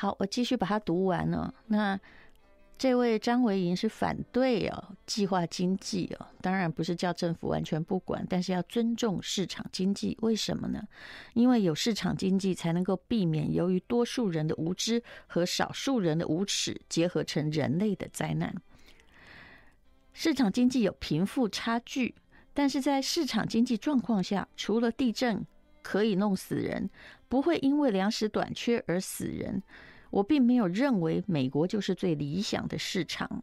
好，我继续把它读完了。那这位张维迎是反对哦，计划经济哦，当然不是叫政府完全不管，但是要尊重市场经济。为什么呢？因为有市场经济，才能够避免由于多数人的无知和少数人的无耻结合成人类的灾难。市场经济有贫富差距，但是在市场经济状况下，除了地震可以弄死人，不会因为粮食短缺而死人。我并没有认为美国就是最理想的市场，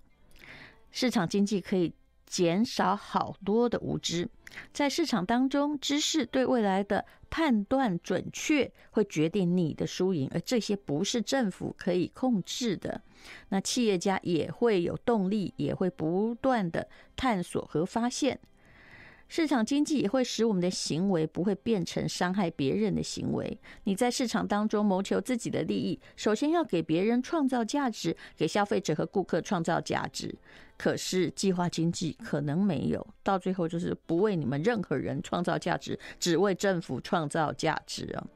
市场经济可以减少好多的无知，在市场当中，知识对未来的判断准确会决定你的输赢，而这些不是政府可以控制的。那企业家也会有动力，也会不断的探索和发现。市场经济也会使我们的行为不会变成伤害别人的行为。你在市场当中谋求自己的利益，首先要给别人创造价值，给消费者和顾客创造价值。可是计划经济可能没有，到最后就是不为你们任何人创造价值，只为政府创造价值啊！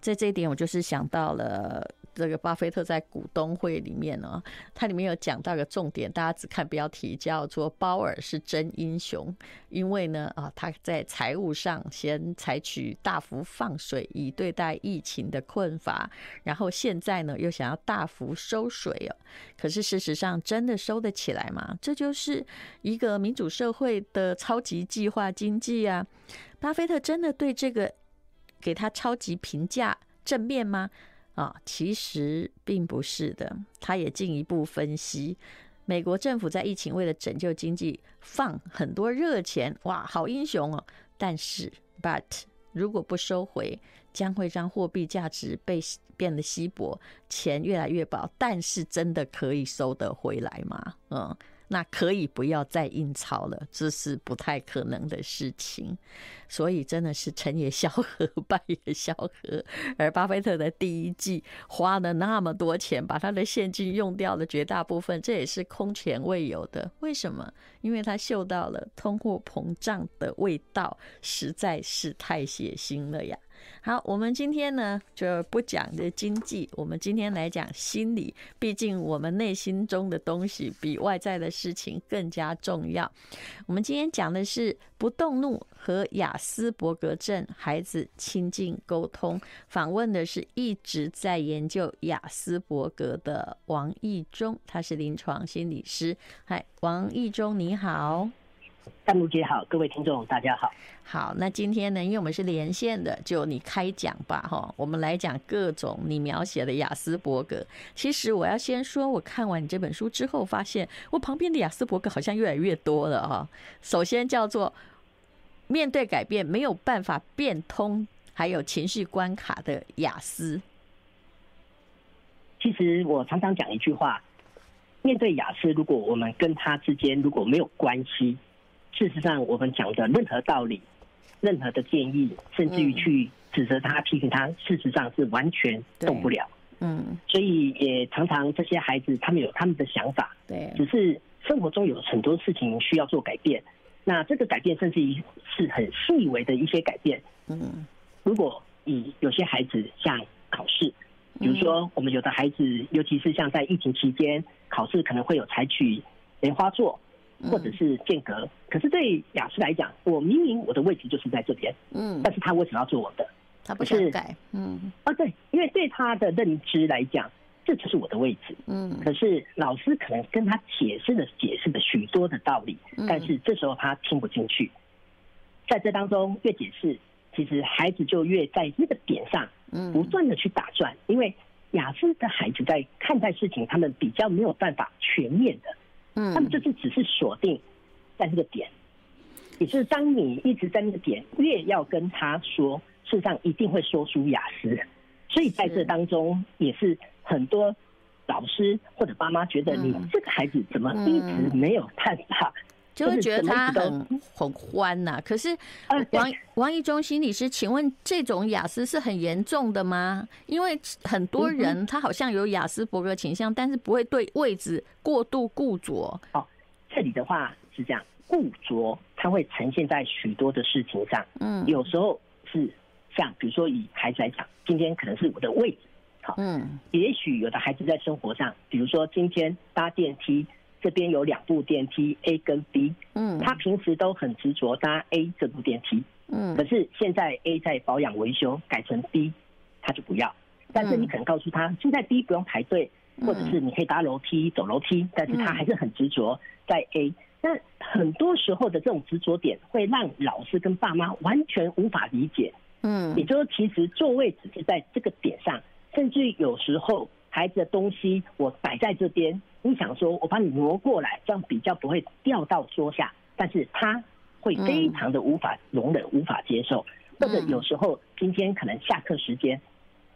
在这一点，我就是想到了。这个巴菲特在股东会里面呢，它里面有讲到一个重点，大家只看标题叫做“鲍尔是真英雄”，因为呢啊，他在财务上先采取大幅放水以对待疫情的困乏，然后现在呢又想要大幅收水哦。可是事实上真的收得起来吗？这就是一个民主社会的超级计划经济啊！巴菲特真的对这个给他超级评价正面吗？啊，其实并不是的。他也进一步分析，美国政府在疫情为了拯救经济放很多热钱，哇，好英雄哦！但是，but 如果不收回，将会让货币价值被变得稀薄，钱越来越薄。但是，真的可以收得回来吗？嗯。那可以不要再印钞了，这是不太可能的事情。所以真的是成也萧何，败也萧何。而巴菲特的第一季花了那么多钱，把他的现金用掉了绝大部分，这也是空前未有的。为什么？因为他嗅到了通货膨胀的味道，实在是太血腥了呀。好，我们今天呢就不讲的经济，我们今天来讲心理。毕竟我们内心中的东西比外在的事情更加重要。我们今天讲的是不动怒和亚斯伯格症孩子亲近沟通。访问的是一直在研究亚斯伯格的王义忠，他是临床心理师。嗨，王义忠，你好。淡如姐好，各位听众大家好。好，那今天呢，因为我们是连线的，就你开讲吧，哈。我们来讲各种你描写的雅斯伯格。其实我要先说，我看完你这本书之后，发现我旁边的雅斯伯格好像越来越多了哈。首先叫做面对改变没有办法变通，还有情绪关卡的雅思。其实我常常讲一句话，面对雅思，如果我们跟他之间如果没有关系。事实上，我们讲的任何道理、任何的建议，甚至于去指责他、批评他，事实上是完全动不了。嗯，所以也常常这些孩子他们有他们的想法，对，只是生活中有很多事情需要做改变。那这个改变甚至于是很细微的一些改变。嗯，如果以有些孩子像考试，比如说我们有的孩子，尤其是像在疫情期间考试，可能会有采取莲花座。或者是间隔，可是对雅思来讲，我明明我的位置就是在这边，嗯，但是他为什么要做我的？他不是改，嗯，啊，对，因为对他的认知来讲，这就是我的位置，嗯，可是老师可能跟他解释了解释了许多的道理，但是这时候他听不进去，在这当中越解释，其实孩子就越在那个点上，嗯，不断的去打转，因为雅思的孩子在看待事情，他们比较没有办法全面的。嗯，他们就是只是锁定在那个点，也就是当你一直在那个点，越要跟他说，事实上一定会说出雅思。所以在这当中，也是很多老师或者爸妈觉得，你这个孩子怎么一直没有办法。就会觉得他很很欢呐、啊，可是王王一中心理师，请问这种雅思是很严重的吗？因为很多人他好像有雅思伯格倾向，但是不会对位置过度固着。哦，这里的话是这样，固着它会呈现在许多的事情上。嗯，有时候是像比如说以孩子来讲，今天可能是我的位置好，嗯，也许有的孩子在生活上，比如说今天搭电梯，这边有两部电梯 A 跟 B，嗯，他平时都很执着搭 A 这部电梯，嗯，可是现在 A 在保养维修，改成 B，他就不要。但是你可能告诉他，现在 B 不用排队，或者是你可以搭楼梯走楼梯，但是他还是很执着在 A。那很多时候的这种执着点，会让老师跟爸妈完全无法理解。嗯，也就是说，其实座位只是在这个点上，甚至有时候孩子的东西我摆在这边，你想说我把你挪过来，这样比较不会掉到桌下，但是他会非常的无法容忍、无法接受。或者有时候今天可能下课时间，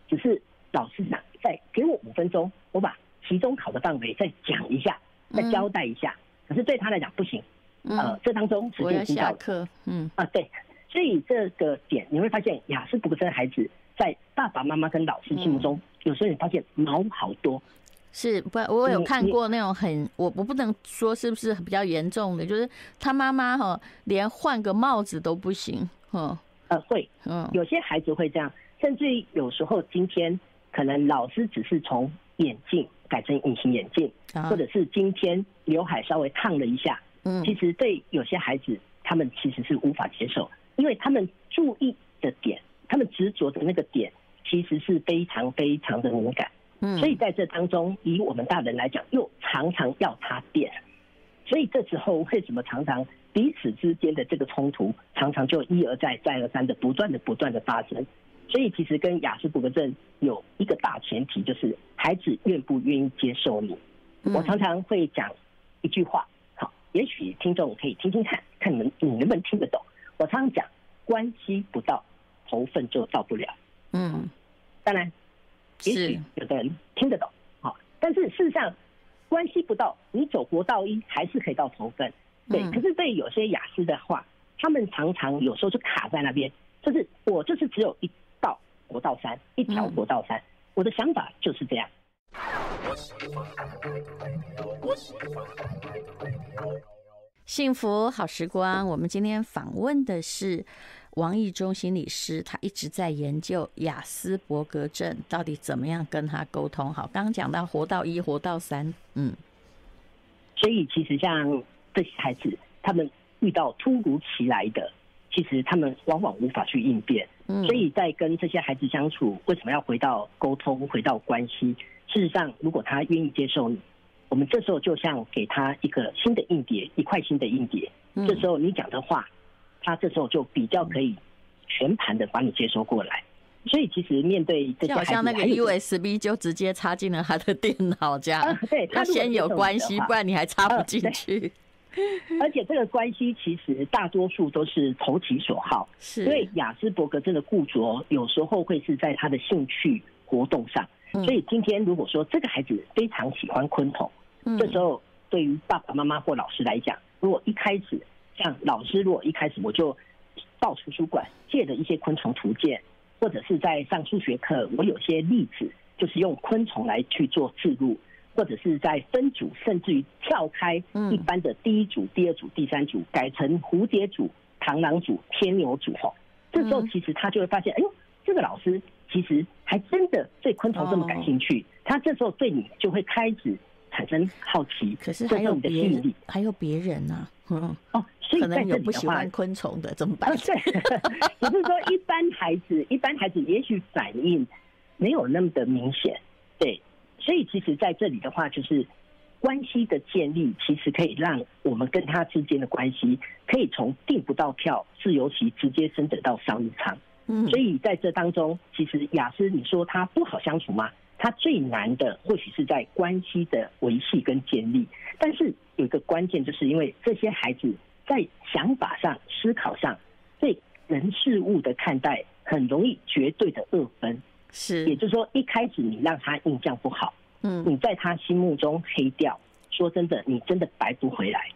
只是老师想再给我五分钟，我把期中考的范围再讲一下，再交代一下。可是对他来讲不行，呃，这当中时间已经到了，嗯啊，对，所以这个点你会发现，雅思伯格症孩子在爸爸妈妈跟老师心目中，有时候你发现毛好多。是不？我有看过那种很，我我不能说是不是比较严重的，就是他妈妈哈连换个帽子都不行，嗯呃会，嗯，有些孩子会这样，甚至于有时候今天可能老师只是从眼镜改成隐形眼镜，或者是今天刘海稍微烫了一下，嗯，其实对有些孩子，他们其实是无法接受，因为他们注意的点，他们执着的那个点，其实是非常非常的敏感，嗯，所以在这当中，以我们大人来讲，又常常要他变，所以这时候为什么常常彼此之间的这个冲突，常常就一而再再而三的不断的不断的发生。所以其实跟雅斯伯格症有一个大前提，就是孩子愿不愿意接受你。我常常会讲一句话，好，也许听众可以听听看，看你们你能不能听得懂。我常常讲，关系不到，头份就到不了。嗯，当然，也许有的人听得懂，好，但是事实上，关系不到，你走国道一还是可以到头份。对，可是对有些雅思的话，他们常常有时候就卡在那边，就是我就是只有一道。国道三，一条国道三，我的想法就是这样。幸福好时光，我们今天访问的是王意中心理师，他一直在研究雅斯伯格症到底怎么样跟他沟通。好，刚刚讲到活到一，活到三，嗯，所以其实像这些孩子，他们遇到突如其来的。其实他们往往无法去应变，所以在跟这些孩子相处，为什么要回到沟通、回到关系？事实上，如果他愿意接受你，我们这时候就像给他一个新的硬碟，一块新的硬碟。这时候你讲的话，他这时候就比较可以全盘的把你接收过来。所以其实面对好像那个 USB 就直接插进了他的电脑这样，对，他先有关系，不然你还插不进去。而且这个关系其实大多数都是投其所好，是。所以雅斯伯格症的固着有时候会是在他的兴趣活动上。所以今天如果说这个孩子非常喜欢昆虫，这时候对于爸爸妈妈或老师来讲，如果一开始像老师，如果一开始我就到图书馆借的一些昆虫图鉴，或者是在上数学课，我有些例子就是用昆虫来去做记录。或者是在分组，甚至于跳开一般的第一组、第二组、第三组，改成蝴蝶组、螳螂组、天牛组吼。这时候其实他就会发现，哎呦，这个老师其实还真的对昆虫这么感兴趣。他这时候对你就会开始产生好奇。可是还有别人，还有别人呢？嗯哦，所以在这里的话，可能有不喜欢昆虫的怎么办？对，只是说一般孩子，一般孩子也许反应没有那么的明显，对。所以，其实在这里的话，就是关系的建立，其实可以让我们跟他之间的关系，可以从订不到票、自由席直接升等到商务舱。嗯，所以在这当中，其实雅思，你说他不好相处吗？他最难的或许是在关系的维系跟建立。但是有一个关键，就是因为这些孩子在想法上、思考上，对人事物的看待，很容易绝对的二分。是，也就是说，一开始你让他印象不好，嗯，你在他心目中黑掉，说真的，你真的白不回来，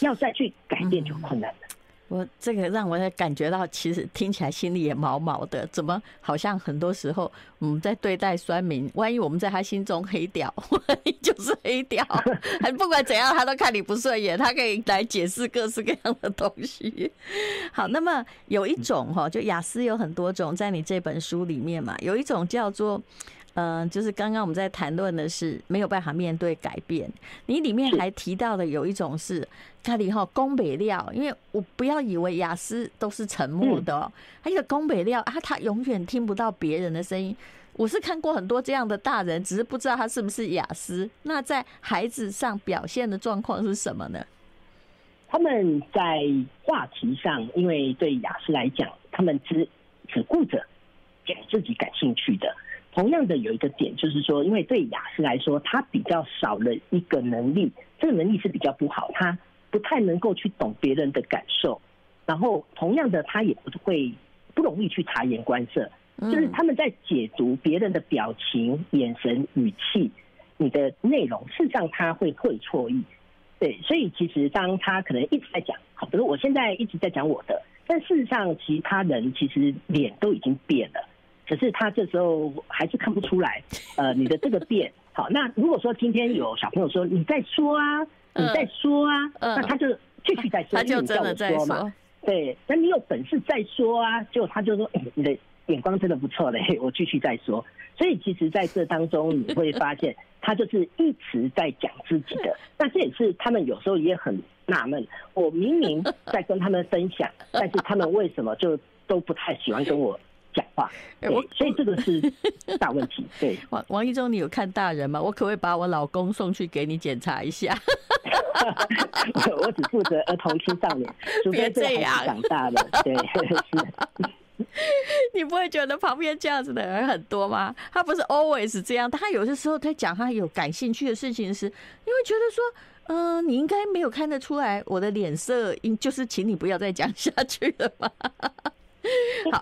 要再去改变就困难了。我这个让我感觉到，其实听起来心里也毛毛的。怎么好像很多时候我们在对待酸民，万一我们在他心中黑掉，万一就是黑掉，还不管怎样，他都看你不顺眼，他可以来解释各式各样的东西。好，那么有一种哈，就雅思有很多种，在你这本书里面嘛，有一种叫做嗯、呃，就是刚刚我们在谈论的是没有办法面对改变。你里面还提到的有一种是，卡里哈宫北料，因为我不要以为雅思都是沉默的、哦，还有宫北料啊，他永远听不到别人的声音。我是看过很多这样的大人，只是不知道他是不是雅思。那在孩子上表现的状况是什么呢？他们在话题上，因为对雅思来讲，他们只只顾着讲自己感兴趣的。同样的，有一个点就是说，因为对雅思来说，他比较少了一个能力，这个能力是比较不好，他不太能够去懂别人的感受。然后，同样的，他也不会不容易去察言观色。就是他们在解读别人的表情、眼神、语气，你的内容，事实上他会会错意。对，所以其实当他可能一直在讲，好，比如我现在一直在讲我的，但事实上其他人其实脸都已经变了，可是他这时候还是看不出来。呃，你的这个变，好，那如果说今天有小朋友说你在说啊，你在说啊，那他就继续在说，他就真的在说。对，那你有本事再说啊，就他就说，哎，你的。眼光真的不错嘞，我继续再说。所以其实在这当中，你会发现他就是一直在讲自己的。那这也是他们有时候也很纳闷，我明明在跟他们分享，但是他们为什么就都不太喜欢跟我讲话？对，所以这个是 大问题。对，王王一中，你有看大人吗？我可不可以把我老公送去给你检查一下？我只负责儿童青少年，除非这样长大了，对，是。你不会觉得旁边这样子的人很多吗？他不是 always 这样，他有些时候在讲他有感兴趣的事情时，你会觉得说，嗯、呃，你应该没有看得出来我的脸色，应就是请你不要再讲下去了吧。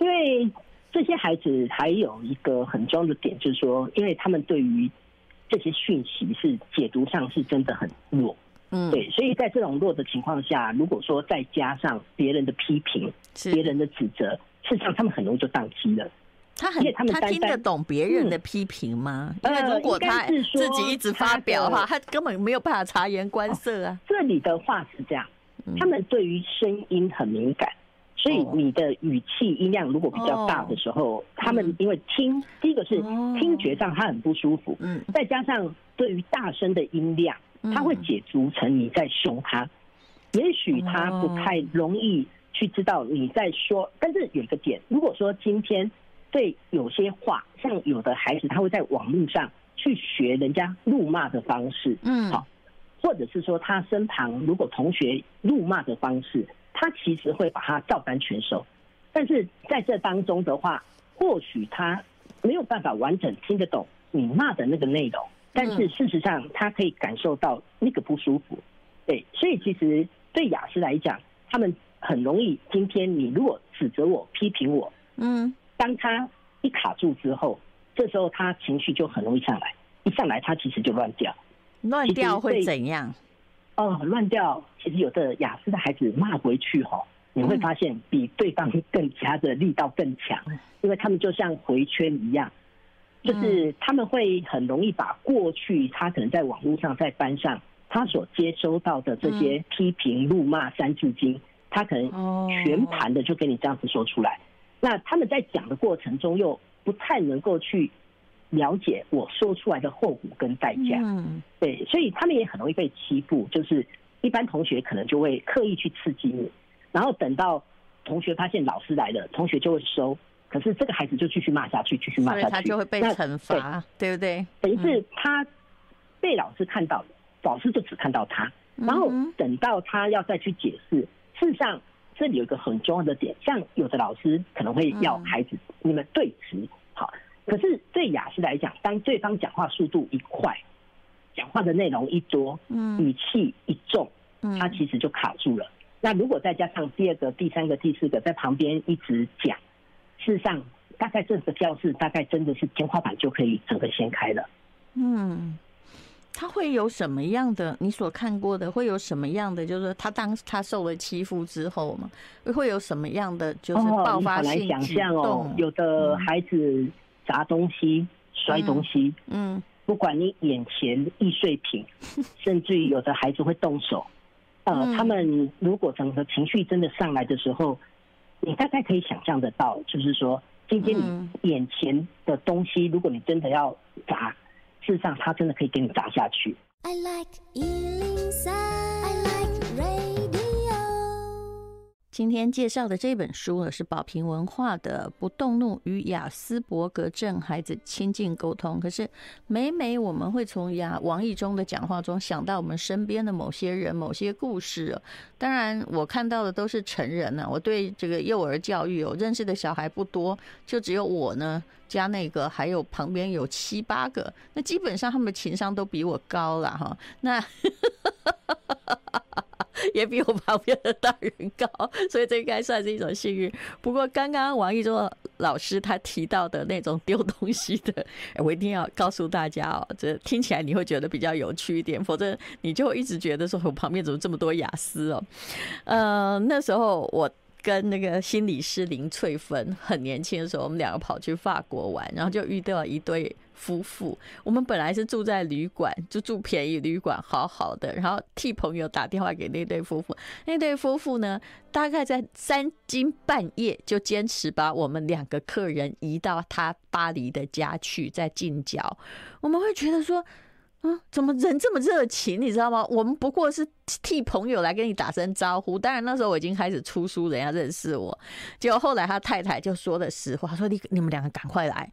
因为这些孩子还有一个很重要的点，就是说，因为他们对于这些讯息是解读上是真的很弱，嗯，对，所以在这种弱的情况下，如果说再加上别人的批评、别人的指责。事实上，他们很容易就宕机了。他很，他，他听得懂别人的批评吗？嗯？因为如果他自己一直发表的话，他根本没有办法察言观色啊。这里的话是这样，他们对于声音很敏感，所以你的语气音量如果比较大的时候，他们因为听，第一个是听觉上他很不舒服，嗯，再加上对于大声的音量，他会解读成你在凶他，也许他不太容易。去知道你在说，但是有一个点，如果说今天对有些话，像有的孩子他会在网络上去学人家怒骂的方式，嗯，好，或者是说他身旁如果同学怒骂的方式，他其实会把它照单全收，但是在这当中的话，或许他没有办法完整听得懂你骂的那个内容，但是事实上他可以感受到那个不舒服，对，所以其实对雅思来讲，他们。很容易，今天你如果指责我、批评我，嗯，当他一卡住之后，这时候他情绪就很容易上来，一上来他其实就乱掉，乱掉会怎样？哦，乱掉，其实有的雅思的孩子骂回去哈，你会发现比对方更加的力道更强，因为他们就像回圈一样，就是他们会很容易把过去他可能在网络上、在班上他所接收到的这些批评、怒骂、三字经。他可能全盘的就跟你这样子说出来，那他们在讲的过程中又不太能够去了解我说出来的后果跟代价，嗯，对，所以他们也很容易被欺负。就是一般同学可能就会刻意去刺激你，然后等到同学发现老师来了，同学就会收，可是这个孩子就继续骂下去，继续骂下去，他就会被惩罚，对不对？等于是他被老师看到了，老师就只看到他，然后等到他要再去解释。事实上，这里有一个很重要的点，像有的老师可能会要孩子你们对峙，好，可是对雅思来讲，当对方讲话速度一快，讲话的内容一多，嗯，语气一重，他其实就卡住了。那如果再加上第二个、第三个、第四个在旁边一直讲，事实上，大概这个教室大概真的是天花板就可以整个掀开了。嗯。他会有什么样的？你所看过的会有什么样的？就是他当他受了欺负之后嘛，会有什么样的？就是爆发性举动。哦，你好难想象哦，有的孩子砸东西、摔东西，嗯，不管你眼前易碎品，甚至于有的孩子会动手。呃，他们如果整个情绪真的上来的时候，你大概可以想象得到，就是说今天你眼前的东西，如果你真的要砸，事实上他真的可以给你砸下去。I like 今天介绍的这本书呢，是宝瓶文化的《不动怒与雅斯伯格症孩子亲近沟通》。可是每每我们会从雅王毅忠的讲话中想到我们身边的某些人、某些故事。当然，我看到的都是成人呢。我对这个幼儿教育，我认识的小孩不多，就只有我呢加那个，还有旁边有七八个。那基本上他们情商都比我高了哈。那。也比我旁边的大人高，所以这应该算是一种幸运。不过刚刚王义忠老师他提到的那种丢东西的，我一定要告诉大家哦，这听起来你会觉得比较有趣一点，否则你就一直觉得说我旁边怎么这么多雅思哦。呃，那时候我。跟那个心理师林翠芬很年轻的时候，我们两个跑去法国玩，然后就遇到一对夫妇。我们本来是住在旅馆，就住便宜旅馆，好好的。然后替朋友打电话给那对夫妇，那对夫妇呢，大概在三更半夜就坚持把我们两个客人移到他巴黎的家去，在近郊。我们会觉得说。嗯，怎么人这么热情？你知道吗？我们不过是替朋友来跟你打声招呼。当然那时候我已经开始出书，人家认识我。结果后来他太太就说了实话，说你你们两个赶快来，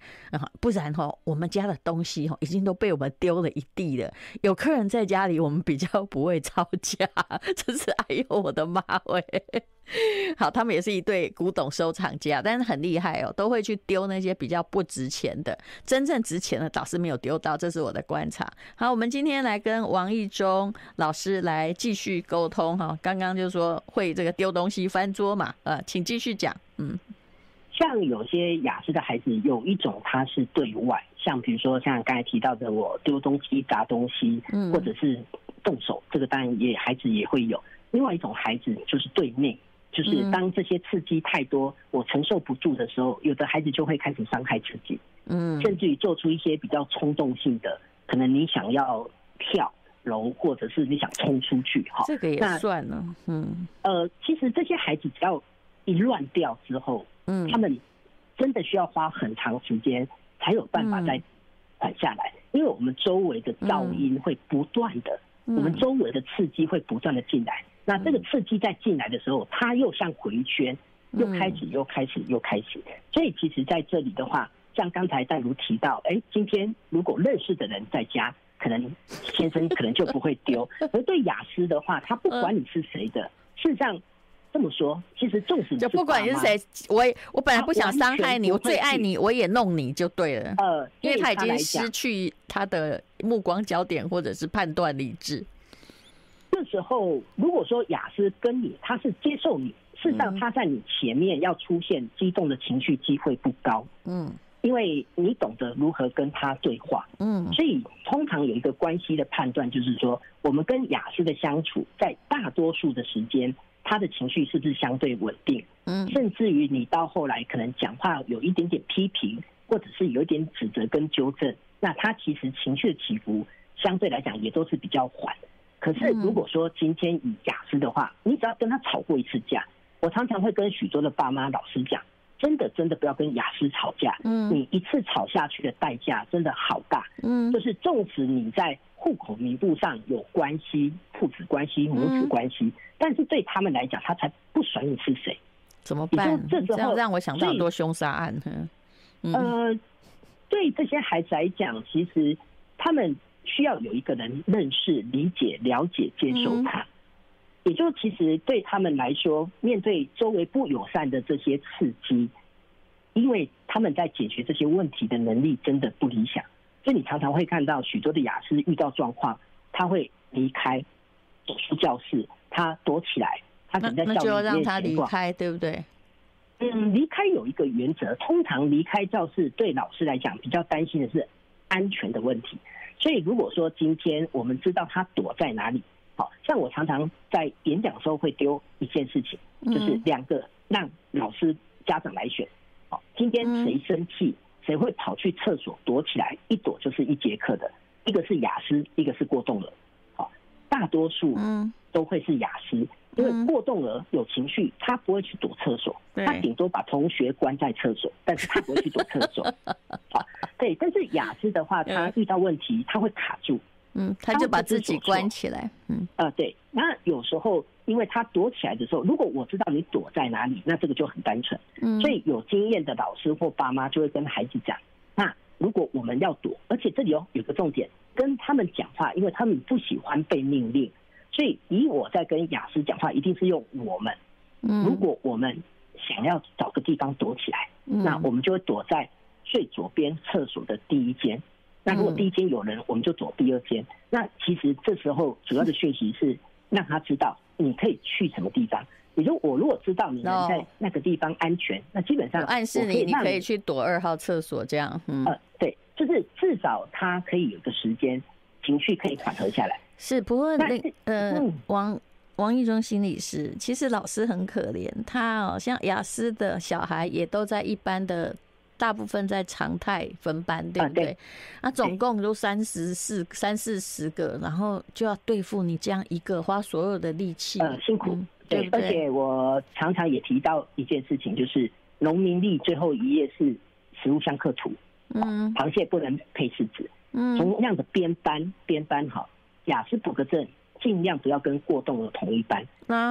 不然哈，我们家的东西哈已经都被我们丢了一地了。有客人在家里，我们比较不会吵架。真是哎呦我的妈喂！好，他们也是一对古董收藏家，但是很厉害哦，都会去丢那些比较不值钱的，真正值钱的倒是没有丢到，这是我的观察。好，我们今天来跟王义忠老师来继续沟通哈。刚刚就是说会这个丢东西、翻桌嘛，呃，请继续讲。嗯，像有些雅思的孩子，有一种他是对外，像比如说像刚才提到的，我丢东西、砸东西，嗯，或者是动手，这个当然也孩子也会有。另外一种孩子就是对内。就是当这些刺激太多，我承受不住的时候，有的孩子就会开始伤害自己，嗯，甚至于做出一些比较冲动性的，可能你想要跳楼，或者是你想冲出去，哈，这个也算了，嗯，呃，其实这些孩子只要一乱掉之后，嗯，他们真的需要花很长时间才有办法再缓下来，因为我们周围的噪音会不断的，我们周围的刺激会不断的进来。那这个刺激在进来的时候，它又像回圈，又开始又开始又开始。所以其实在这里的话，像刚才戴如提到，哎，今天如果认识的人在家，可能先生可能就不会丢。而对雅思的话，他不管你是谁的，事实上这么说，其实纵使就不管你是谁，我我本来不想伤害你，我最爱你，我也弄你就对了。呃，因为他已经失去他的目光焦点或者是判断理智。这时候，如果说雅思跟你，他是接受你，事实上他在你前面要出现激动的情绪机会不高，嗯，因为你懂得如何跟他对话，嗯，所以通常有一个关系的判断，就是说我们跟雅思的相处，在大多数的时间，他的情绪是不是相对稳定，嗯，甚至于你到后来可能讲话有一点点批评，或者是有一点指责跟纠正，那他其实情绪的起伏相对来讲也都是比较缓。可是，如果说今天以雅思的话，你只要跟他吵过一次架，我常常会跟许多的爸妈老师讲，真的真的不要跟雅思吵架。嗯，你一次吵下去的代价真的好大。嗯，就是纵使你在户口名簿上有关系、父子关系、母子关系，但是对他们来讲，他才不甩你是谁，怎么办？这时候让我想到很多凶杀案。呃，对这些孩子来讲，其实他们。需要有一个人认识、理解、了解、接受他，也就其实对他们来说，面对周围不友善的这些刺激，因为他们在解决这些问题的能力真的不理想，所以你常常会看到许多的雅思遇到状况，他会离开，走出教室，他躲起来，他可能在教室里面。那就要让他离开，对不对？嗯，离开有一个原则，通常离开教室对老师来讲比较担心的是安全的问题。所以，如果说今天我们知道他躲在哪里，好像我常常在演讲的时候会丢一件事情，就是两个让老师家长来选，好，今天谁生气，谁会跑去厕所躲起来，一躲就是一节课的，一个是雅思，一个是过动了，好，大多数都会是雅思，因为过动儿有情绪，他不会去躲厕所，他顶多把同学关在厕所，但是他不会去躲厕所。好，对，但是雅思的话，他遇到问题他会卡住，嗯，他就把自己关起来，嗯，呃，对，那有时候因为他躲起来的时候，如果我知道你躲在哪里，那这个就很单纯，嗯，所以有经验的老师或爸妈就会跟孩子讲，那如果我们要躲，而且这里哦有个重点，跟他们讲话，因为他们不喜欢被命令。所以，以我在跟雅思讲话，一定是用我们。嗯如果我们想要找个地方躲起来，那我们就会躲在最左边厕所的第一间。那如果第一间有人，我们就躲第二间。那其实这时候主要的讯息是让他知道你可以去什么地方。也就我如果知道你能在那个地方安全，那基本上暗示你你可以去躲二号厕所这样。嗯，呃，对，就是至少他可以有个时间，情绪可以缓和下来。是，不过那呃，王王义忠心理师，其实老师很可怜，他哦，像雅思的小孩也都在一般的，大部分在常态分班，对不对？那总共都三十四、三四十个，然后就要对付你这样一个，花所有的力气，呃，辛苦，对。而且我常常也提到一件事情，就是农民历最后一页是食物相克图，嗯，螃蟹不能配柿子，嗯，同样的编班编班好。亚斯伯格症尽量不要跟过动的同一班，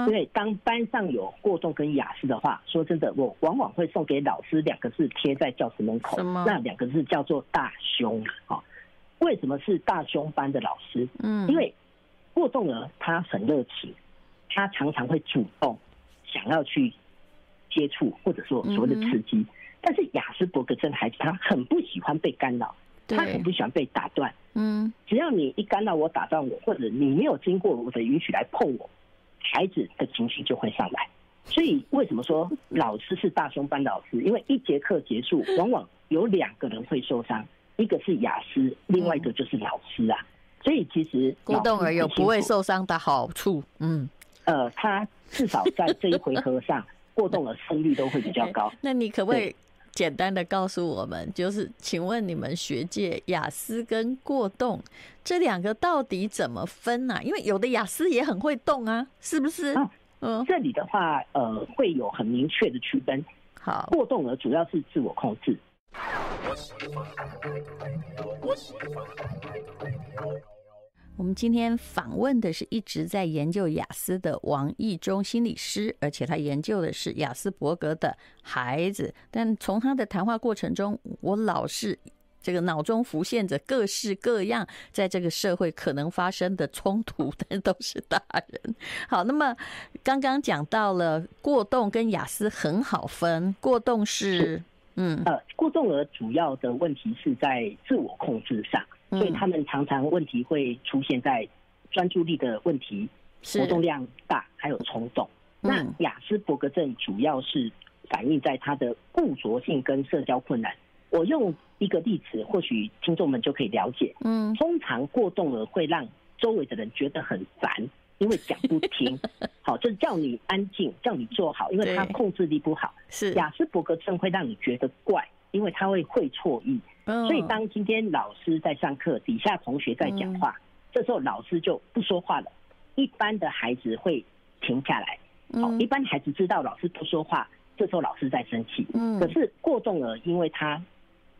因为当班上有过动跟雅思的话，说真的，我往往会送给老师两个字贴在教室门口，那两个字叫做大胸啊。为什么是大胸班的老师？嗯，因为过动儿他很热情，他常常会主动想要去接触或者说所谓的刺激，但是雅斯伯格症孩子他很不喜欢被干扰。他很不喜欢被打断，嗯，只要你一干扰我、打断我，或者你没有经过我的允许来碰我，孩子的情绪就会上来。所以为什么说老师是大胸班老师？因为一节课结束，往往有两个人会受伤，一个是雅思，另外一个就是老师啊。所以其实过动儿有不会受伤的好处，嗯，呃，他至少在这一回合上，过动儿胜率都会比较高。那你可不可以？简单的告诉我们，就是请问你们学界雅思跟过动这两个到底怎么分呢、啊？因为有的雅思也很会动啊，是不是？嗯，这里的话，呃，会有很明确的区分。好，过动呢主要是自我控制。我们今天访问的是一直在研究雅思的王义忠心理师，而且他研究的是雅斯伯格的孩子。但从他的谈话过程中，我老是这个脑中浮现着各式各样在这个社会可能发生的冲突，但都是大人。好，那么刚刚讲到了过动跟雅思很好分，过动是嗯呃，过动儿主要的问题是在自我控制上。所以他们常常问题会出现在专注力的问题、活动量大，还有冲动。那雅斯伯格症主要是反映在他的固着性跟社交困难。我用一个例子，或许听众们就可以了解。嗯，通常过动了会让周围的人觉得很烦，因为讲不听。好，就是叫你安静，叫你做好，因为他控制力不好。是雅斯伯格症会让你觉得怪，因为他会会错意。所以，当今天老师在上课，底下同学在讲话，这时候老师就不说话了。一般的孩子会停下来，好，一般孩子知道老师不说话，这时候老师在生气。可是过动儿，因为他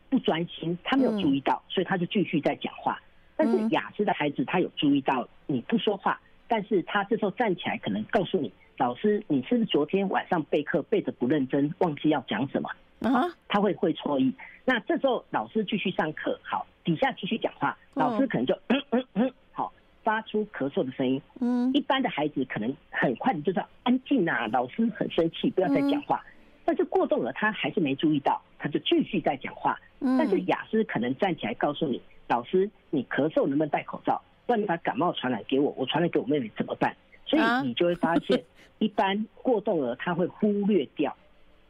不专心，他没有注意到，所以他就继续在讲话。但是雅思的孩子，他有注意到你不说话，但是他这时候站起来，可能告诉你，老师，你是不是昨天晚上备课备的不认真，忘记要讲什么？啊，他会会错意。那这时候老师继续上课，好，底下继续讲话，老师可能就嗯嗯嗯，好，发出咳嗽的声音。嗯，一般的孩子可能很快的就说安静啊，老师很生气，不要再讲话。但是过动了他还是没注意到，他就继续在讲话。但是雅思可能站起来告诉你，老师，你咳嗽能不能戴口罩？不然你把感冒传染给我，我传染给我妹妹怎么办？所以你就会发现，一般过动儿他会忽略掉，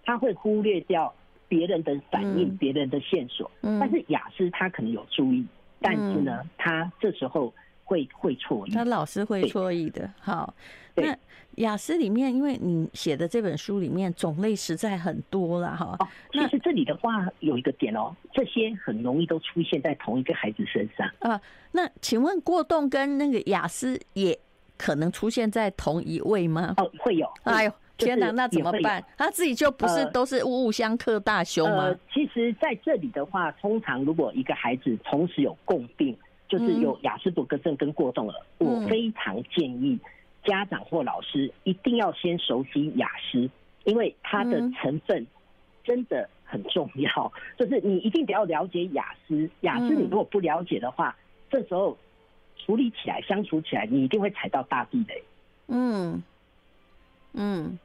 他会忽略掉。别人的反应，别人的线索，嗯，但是雅思他可能有注意，嗯，但是呢，他这时候会会错意，他老是会错意的。好，那雅思里面，因为你写的这本书里面种类实在很多了哈。哦，其实这里的话有一个点哦，这些很容易都出现在同一个孩子身上啊。那请问过动跟那个雅思也可能出现在同一位吗？哦，会有。哎呦，天哪，那怎么办？他自己就不是都是物物相克大凶吗？呃，其实在这里的话，通常如果一个孩子同时有共病，就是有雅斯伯格症跟过动儿，我非常建议家长或老师一定要先熟悉雅思，因为它的成分真的很重要。就是你一定得要了解雅思，雅思你如果不了解的话，这时候。处理起来，相处起来，你一定会踩到大地雷。嗯嗯，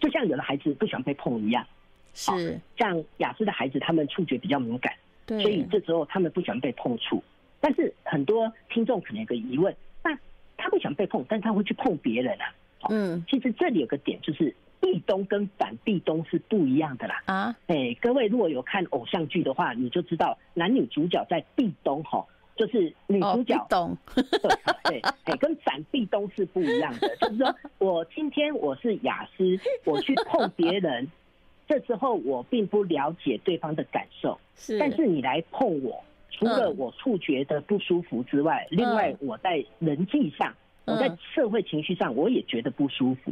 就像有的孩子不喜欢被碰一样，是像雅思的孩子，他们触觉比较敏感，对，所以这时候他们不喜欢被碰触。但是很多听众可能有个疑问，那他不喜欢被碰，但他会去碰别人啊？嗯，其实这里有个点，就是壁咚跟反壁咚是不一样的啦。啊，哎，各位如果有看偶像剧的话，你就知道男女主角在壁咚哈。就是女主角，懂对，哎，跟反壁咚是不一样的。就是说我今天我是雅思，我去碰别人，这时候我并不了解对方的感受，是。但是你来碰我，除了我触觉的不舒服之外，另外我在人际上，我在社会情绪上，我也觉得不舒服。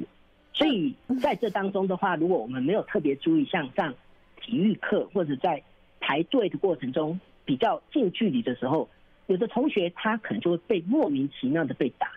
所以在这当中的话，如果我们没有特别注意，像上体育课或者在排队的过程中比较近距离的时候。有的同学他可能就会被莫名其妙的被打，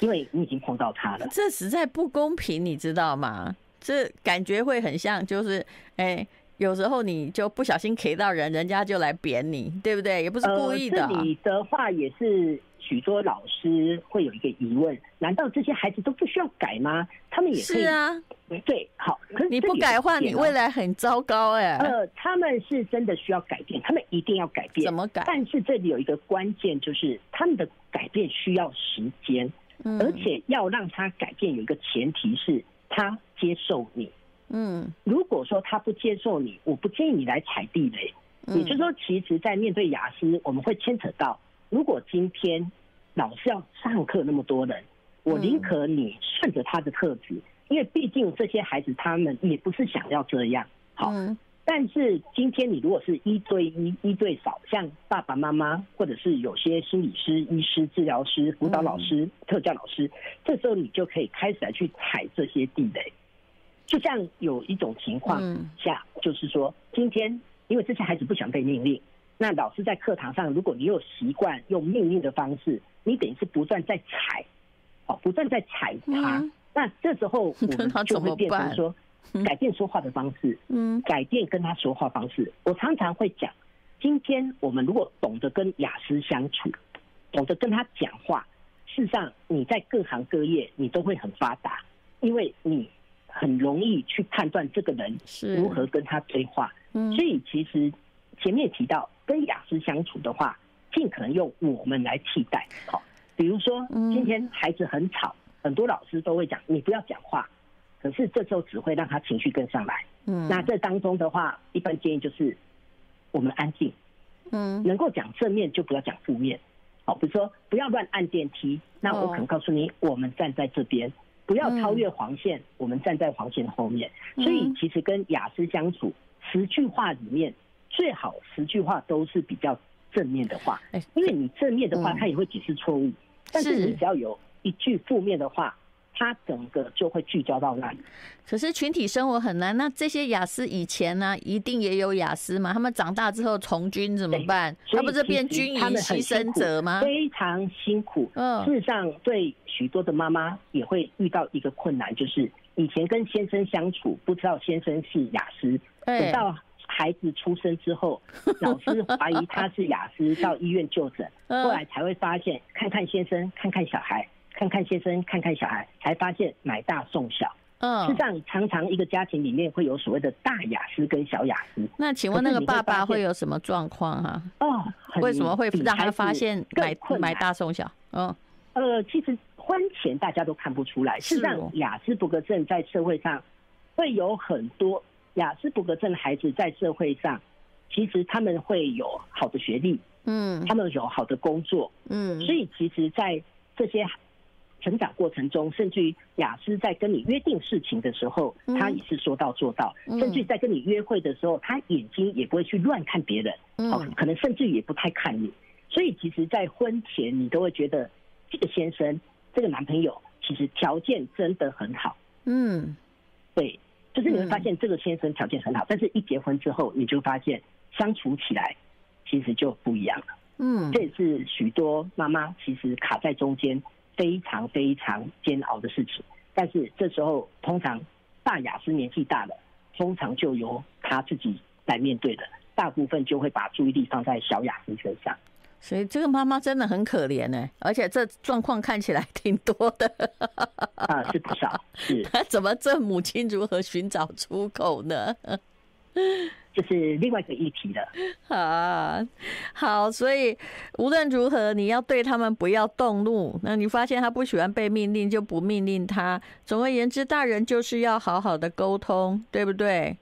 因为你已经碰到他了。这实在不公平，你知道吗？这感觉会很像，就是哎、欸，有时候你就不小心 K 到人，人家就来扁你，对不对？也不是故意的。你、呃、的话也是。许多老师会有一个疑问：难道这些孩子都不需要改吗？他们也可以。是啊，对，好。可是你不改的话，你未来很糟糕哎。呃，他们是真的需要改变，他们一定要改变。怎么改？但是这里有一个关键，就是他们的改变需要时间，而且要让他改变，有一个前提是他接受你。嗯，如果说他不接受你，我不建议你来踩地雷。也就是说，其实，在面对雅思，我们会牵扯到。如果今天老师要上课那么多人，我宁可你顺着他的特质，因为毕竟这些孩子他们也不是想要这样。好，但是今天你如果是一对一、一对少，像爸爸妈妈或者是有些心理师、医师、治疗师、辅导老师、特教老师，这时候你就可以开始来去踩这些地雷。就像有一种情况下，就是说今天因为这些孩子不想被命令。那老师在课堂上，如果你有习惯用命令的方式，你等于是不断在踩，哦，不断在踩他。那这时候 我们就会变成说，改变说话的方式，嗯，改变跟他说话方式。我常常会讲，今天我们如果懂得跟雅思相处，懂得跟他讲话，事实上你在各行各业你都会很发达，因为你很容易去判断这个人如何跟他对话。所以其实前面提到。跟雅思相处的话，尽可能用我们来替代。好，比如说今天孩子很吵，很多老师都会讲你不要讲话，可是这时候只会让他情绪跟上来。嗯，那这当中的话，一般建议就是我们安静。嗯，能够讲正面就不要讲负面。好，比如说不要乱按电梯，那我可能告诉你，我们站在这边，不要超越黄线，我们站在黄线后面。所以其实跟雅思相处，十句话里面。最好十句话都是比较正面的话，因为你正面的话，他也会解释错误。但是你只要有一句负面的话，他整个就会聚焦到那里。可是群体生活很难，那这些雅思以前呢，一定也有雅思嘛？他们长大之后从军怎么办？他不是变军营牺牲者吗？非常辛苦。嗯，事实上，对许多的妈妈也会遇到一个困难，就是以前跟先生相处，不知道先生是雅思，等到。孩子出生之后，老师怀疑他是雅思，到医院就诊，后来才会发现，看看先生，看看小孩，看看先生，看看小孩，才发现买大送小。嗯，事实上，常常一个家庭里面会有所谓的大雅思跟小雅思。那请问那个爸爸会有什么状况哈？哦，为什么会让他发现买买大送小？嗯，呃，其实婚前大家都看不出来。事实上，亚斯伯格症在社会上会有很多。亚斯伯格症的孩子在社会上，其实他们会有好的学历，嗯，他们有好的工作，嗯，所以其实，在这些成长过程中，甚至于雅思在跟你约定事情的时候，他也是说到做到，甚至在跟你约会的时候，他眼睛也不会去乱看别人，哦，可能甚至于也不太看你，所以其实，在婚前你都会觉得这个先生这个男朋友其实条件真的很好。嗯，对，就是你会发现这个先生条件很好，但是一结婚之后，你就发现相处起来其实就不一样了。嗯，这也是许多妈妈其实卡在中间非常非常煎熬的事情。但是这时候，通常大雅思年纪大了，通常就由他自己来面对的，大部分就会把注意力放在小雅思身上。所以这个妈妈真的很可怜呢，而且这状况看起来 挺多的啊，是不少。是，怎么这母亲如何寻找出口呢？这是另外一个议题了。啊，好，所以无论如何，你要对他们不要动怒。那你发现他不喜欢被命令，就不命令他。总而言之，大人就是要好好的沟通，对不对？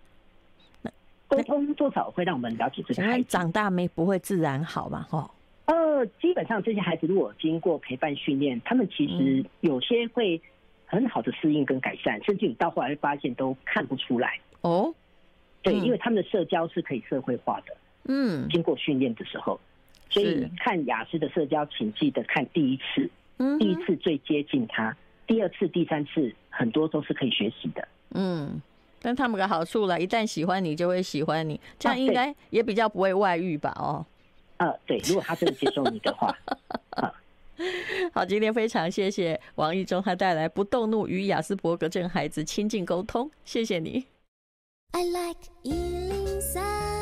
沟通多少会让我们了解这个孩子长大没不会自然好嘛？哈。呃，基本上这些孩子如果经过陪伴训练，他们其实有些会很好的适应跟改善，甚至你到后来会发现都看不出来哦。对，因为他们的社交是可以社会化的。嗯，经过训练的时候，所以看雅思的社交，请记得看第一次，嗯第一次最接近他，第二次、第三次很多都是可以学习的。嗯，但他们个好处了，一旦喜欢你，就会喜欢你，这样应该也比较不会外遇吧？哦，呃，对，如果他真的接受你的话，好，今天非常谢谢王一中，他带来不动怒与雅斯伯格症孩子亲近沟通，谢谢你。I like 103